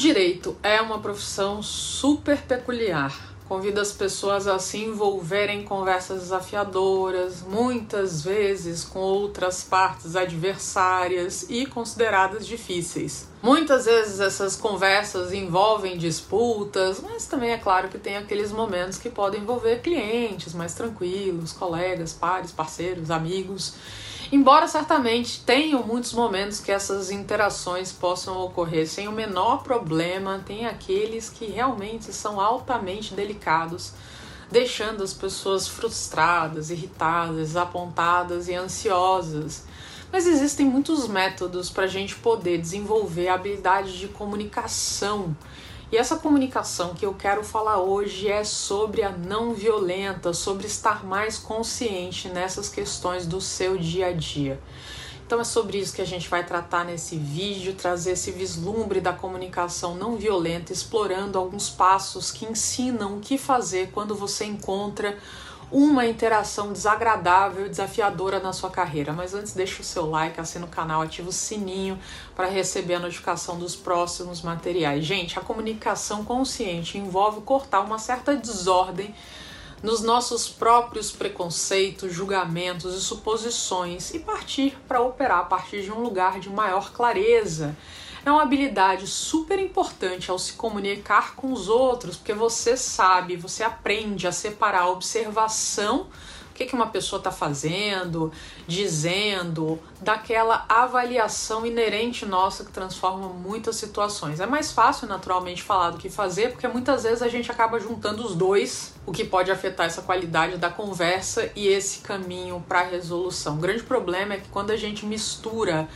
direito é uma profissão super peculiar. Convida as pessoas a se envolverem em conversas desafiadoras, muitas vezes com outras partes adversárias e consideradas difíceis. Muitas vezes essas conversas envolvem disputas, mas também é claro que tem aqueles momentos que podem envolver clientes mais tranquilos, colegas, pares, parceiros, amigos. Embora certamente tenham muitos momentos que essas interações possam ocorrer sem o menor problema, tem aqueles que realmente são altamente delicados, deixando as pessoas frustradas, irritadas, desapontadas e ansiosas. Mas existem muitos métodos para a gente poder desenvolver a habilidade de comunicação e essa comunicação que eu quero falar hoje é sobre a não violenta, sobre estar mais consciente nessas questões do seu dia a dia. Então é sobre isso que a gente vai tratar nesse vídeo, trazer esse vislumbre da comunicação não violenta, explorando alguns passos que ensinam o que fazer quando você encontra uma interação desagradável e desafiadora na sua carreira. Mas antes, deixa o seu like, assina o canal, ativa o sininho para receber a notificação dos próximos materiais. Gente, a comunicação consciente envolve cortar uma certa desordem nos nossos próprios preconceitos, julgamentos e suposições e partir para operar a partir de um lugar de maior clareza é uma habilidade super importante ao se comunicar com os outros, porque você sabe, você aprende a separar a observação que, que uma pessoa está fazendo, dizendo, daquela avaliação inerente nossa que transforma muitas situações. É mais fácil, naturalmente, falar do que fazer, porque muitas vezes a gente acaba juntando os dois, o que pode afetar essa qualidade da conversa e esse caminho para a resolução. O grande problema é que quando a gente mistura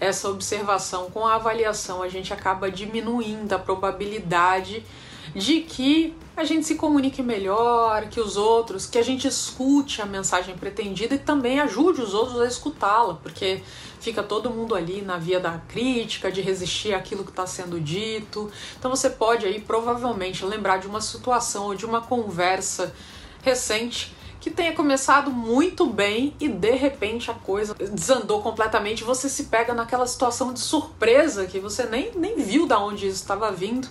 essa observação com a avaliação, a gente acaba diminuindo a probabilidade de que a gente se comunique melhor que os outros, que a gente escute a mensagem pretendida e também ajude os outros a escutá-la, porque fica todo mundo ali na via da crítica, de resistir àquilo que está sendo dito. Então você pode aí provavelmente lembrar de uma situação ou de uma conversa recente que tenha começado muito bem e de repente a coisa desandou completamente. Você se pega naquela situação de surpresa que você nem, nem viu da onde isso estava vindo.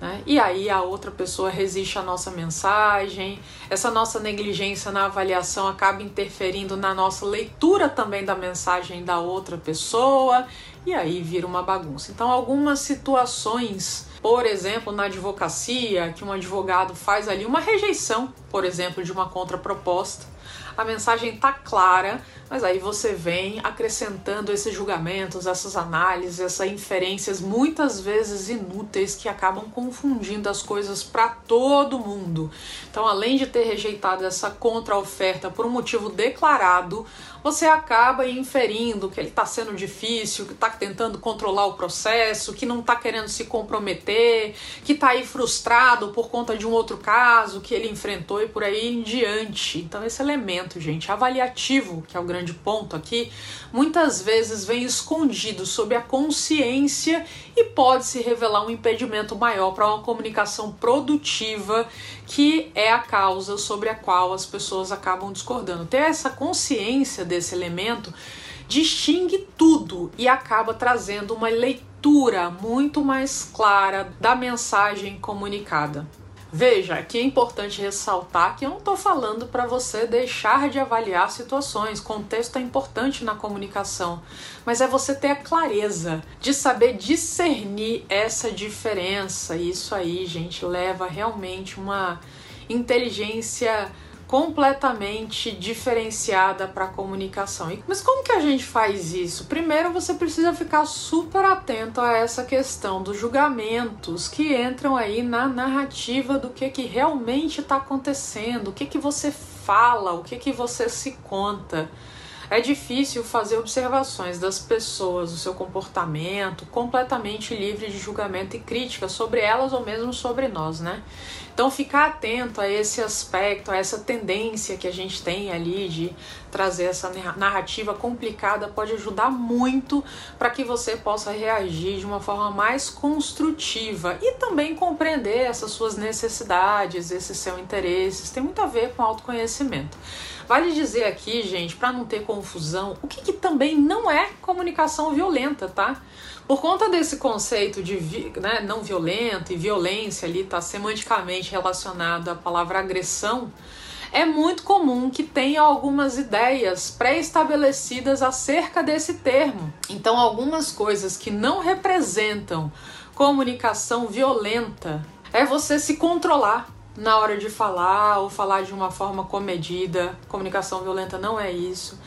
Né? E aí a outra pessoa resiste à nossa mensagem, essa nossa negligência na avaliação acaba interferindo na nossa leitura também da mensagem da outra pessoa, e aí vira uma bagunça. Então, algumas situações por exemplo, na advocacia, que um advogado faz ali uma rejeição, por exemplo, de uma contraproposta, a mensagem está clara, mas aí você vem acrescentando esses julgamentos, essas análises, essas inferências muitas vezes inúteis que acabam confundindo as coisas para todo mundo. Então, além de ter rejeitado essa contra-oferta por um motivo declarado, você acaba inferindo que ele está sendo difícil, que está tentando controlar o processo, que não está querendo se comprometer, que está aí frustrado por conta de um outro caso que ele enfrentou e por aí em diante. Então, esse elemento, gente, avaliativo, que é o grande ponto aqui, muitas vezes vem escondido sob a consciência e pode se revelar um impedimento maior para uma comunicação produtiva, que é a causa sobre a qual as pessoas acabam discordando. Ter essa consciência desse elemento distingue tudo e acaba trazendo uma leitura muito mais clara da mensagem comunicada. Veja, aqui é importante ressaltar que eu não estou falando para você deixar de avaliar situações, contexto é importante na comunicação, mas é você ter a clareza de saber discernir essa diferença. Isso aí, gente, leva realmente uma inteligência completamente diferenciada para a comunicação. Mas como que a gente faz isso? Primeiro você precisa ficar super atento a essa questão dos julgamentos que entram aí na narrativa do que, que realmente está acontecendo, o que, que você fala, o que, que você se conta. É difícil fazer observações das pessoas, do seu comportamento, completamente livre de julgamento e crítica sobre elas ou mesmo sobre nós, né? Então, ficar atento a esse aspecto, a essa tendência que a gente tem ali de trazer essa narrativa complicada pode ajudar muito para que você possa reagir de uma forma mais construtiva e também compreender essas suas necessidades, esses seus interesses. Tem muito a ver com autoconhecimento. Vale dizer aqui, gente, para não ter confusão o que, que também não é comunicação violenta, tá? Por conta desse conceito de né, não violento e violência ali tá semanticamente relacionado à palavra agressão, é muito comum que tenha algumas ideias pré-estabelecidas acerca desse termo. Então, algumas coisas que não representam comunicação violenta é você se controlar na hora de falar ou falar de uma forma comedida. Comunicação violenta não é isso.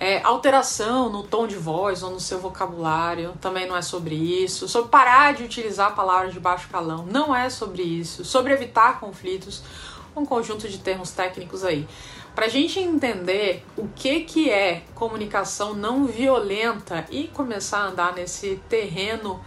É, alteração no tom de voz ou no seu vocabulário também não é sobre isso. Sobre parar de utilizar palavras de baixo calão não é sobre isso. Sobre evitar conflitos, um conjunto de termos técnicos aí. Para a gente entender o que, que é comunicação não violenta e começar a andar nesse terreno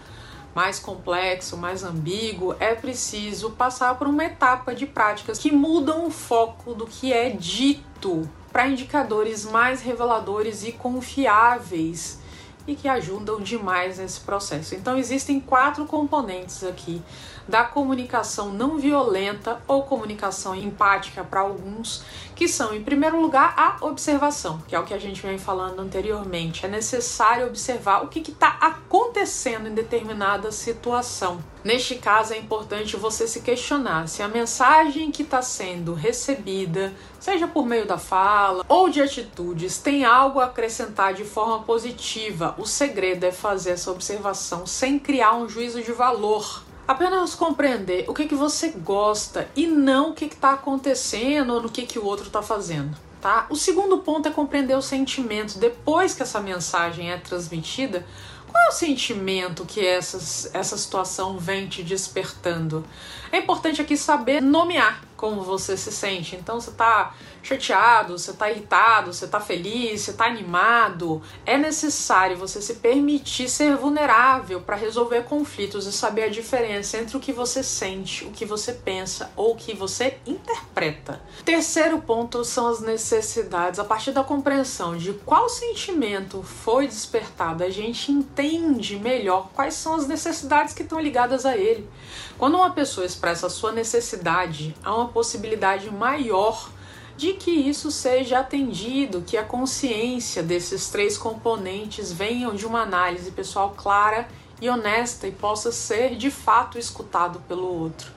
mais complexo, mais ambíguo, é preciso passar por uma etapa de práticas que mudam o foco do que é dito para indicadores mais reveladores e confiáveis e que ajudam demais nesse processo. Então existem quatro componentes aqui da comunicação não violenta ou comunicação empática para alguns, que são, em primeiro lugar, a observação, que é o que a gente vem falando anteriormente. É necessário observar o que está acontecendo em determinada situação. Neste caso, é importante você se questionar se a mensagem que está sendo recebida, seja por meio da fala ou de atitudes, tem algo a acrescentar de forma positiva. O segredo é fazer essa observação sem criar um juízo de valor Apenas compreender o que, que você gosta e não o que está acontecendo ou no que, que o outro está fazendo. Tá? O segundo ponto é compreender o sentimento depois que essa mensagem é transmitida. Qual é o sentimento que essa, essa situação vem te despertando? É importante aqui saber nomear como você se sente. Então, você está chateado, você está irritado, você está feliz, você está animado. É necessário você se permitir ser vulnerável para resolver conflitos e saber a diferença entre o que você sente, o que você pensa ou o que você interpreta. Terceiro ponto são as necessidades. A partir da compreensão de qual sentimento foi despertado, a gente entende melhor quais são as necessidades que estão ligadas a ele. Quando uma pessoa expressa a sua necessidade, uma possibilidade maior de que isso seja atendido, que a consciência desses três componentes venham de uma análise pessoal clara e honesta e possa ser de fato escutado pelo outro.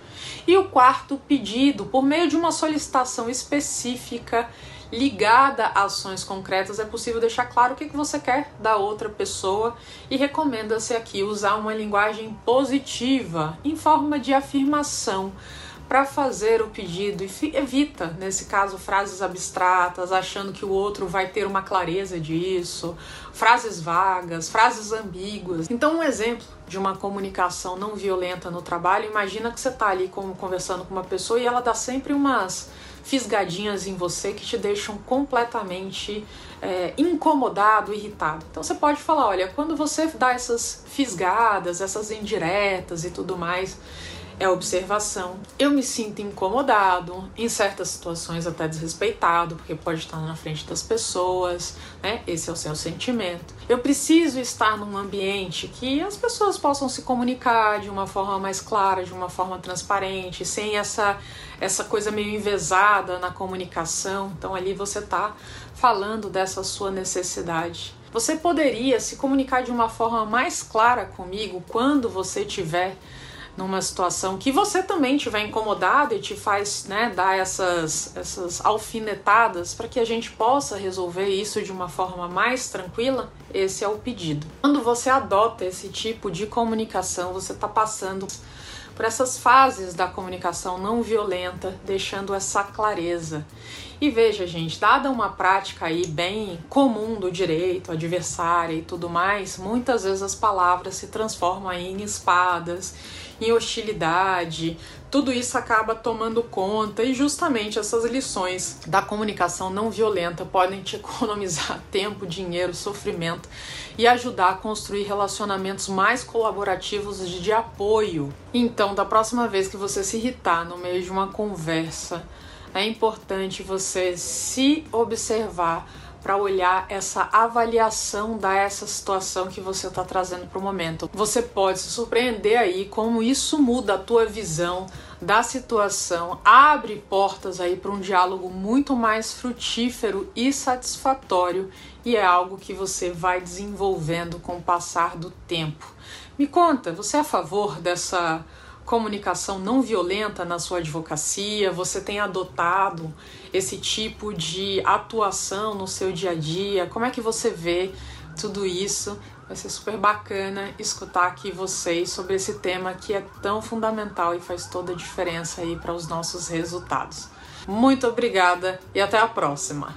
E o quarto pedido, por meio de uma solicitação específica ligada a ações concretas, é possível deixar claro o que você quer da outra pessoa e recomenda-se aqui usar uma linguagem positiva em forma de afirmação para fazer o pedido e evita, nesse caso, frases abstratas, achando que o outro vai ter uma clareza disso, frases vagas, frases ambíguas. Então, um exemplo de uma comunicação não violenta no trabalho, imagina que você está ali conversando com uma pessoa e ela dá sempre umas fisgadinhas em você que te deixam completamente é, incomodado, irritado. Então você pode falar, olha, quando você dá essas fisgadas, essas indiretas e tudo mais, é observação. Eu me sinto incomodado, em certas situações até desrespeitado, porque pode estar na frente das pessoas, né? Esse é o seu sentimento. Eu preciso estar num ambiente que as pessoas possam se comunicar de uma forma mais clara, de uma forma transparente, sem essa essa coisa meio envesada na comunicação. Então ali você está falando dessa sua necessidade. Você poderia se comunicar de uma forma mais clara comigo quando você tiver numa situação que você também estiver incomodado e te faz né, dar essas, essas alfinetadas para que a gente possa resolver isso de uma forma mais tranquila, esse é o pedido. Quando você adota esse tipo de comunicação, você está passando por essas fases da comunicação não violenta, deixando essa clareza. E veja, gente, dada uma prática aí bem comum do direito, adversária e tudo mais, muitas vezes as palavras se transformam em espadas em hostilidade, tudo isso acaba tomando conta e justamente essas lições da comunicação não violenta podem te economizar tempo, dinheiro, sofrimento e ajudar a construir relacionamentos mais colaborativos e de apoio. Então, da próxima vez que você se irritar no meio de uma conversa, é importante você se observar para olhar essa avaliação da essa situação que você está trazendo para o momento. Você pode se surpreender aí como isso muda a tua visão da situação, abre portas aí para um diálogo muito mais frutífero e satisfatório e é algo que você vai desenvolvendo com o passar do tempo. Me conta, você é a favor dessa comunicação não violenta na sua advocacia? Você tem adotado esse tipo de atuação no seu dia a dia? Como é que você vê tudo isso? Vai ser super bacana escutar aqui vocês sobre esse tema que é tão fundamental e faz toda a diferença aí para os nossos resultados. Muito obrigada e até a próxima!